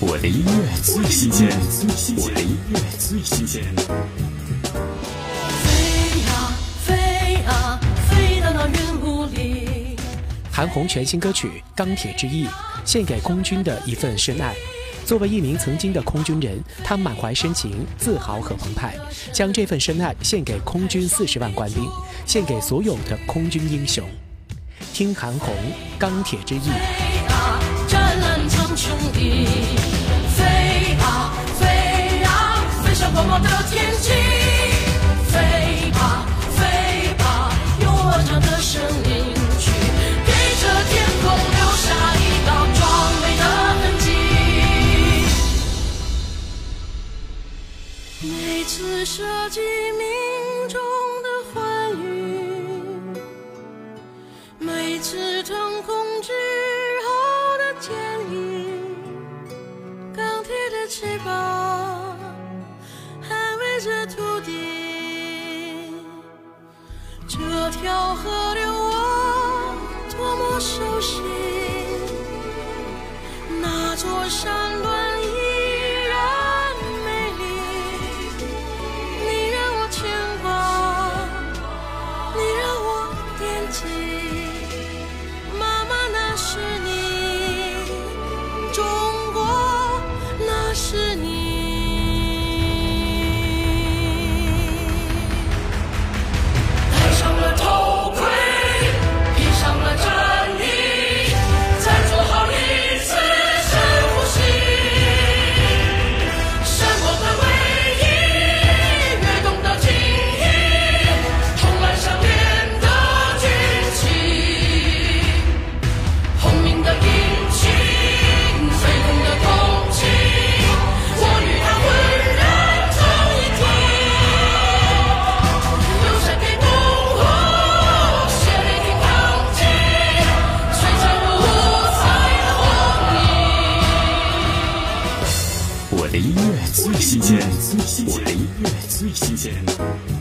我的音乐最新鲜，我的音乐最新鲜。飞呀飞呀飞到那云雾里。韩红全新歌曲《钢铁之翼》，献给空军的一份深爱。作为一名曾经的空军人，他满怀深情、自豪和澎湃，将这份深爱献给空军四十万官兵，献给所有的空军英雄。听韩红《钢铁之翼》。飞啊，湛蓝苍穹里，飞啊飞啊，飞向广袤的天际。飞吧飞吧，用我唱的声音去给这天空留下一道壮美的痕迹。每次射击命中的欢愉。每次腾空之后的坚毅，翅膀捍卫着土地。这条河流我多么熟悉，那座山音乐最新鲜，我的音乐最新鲜。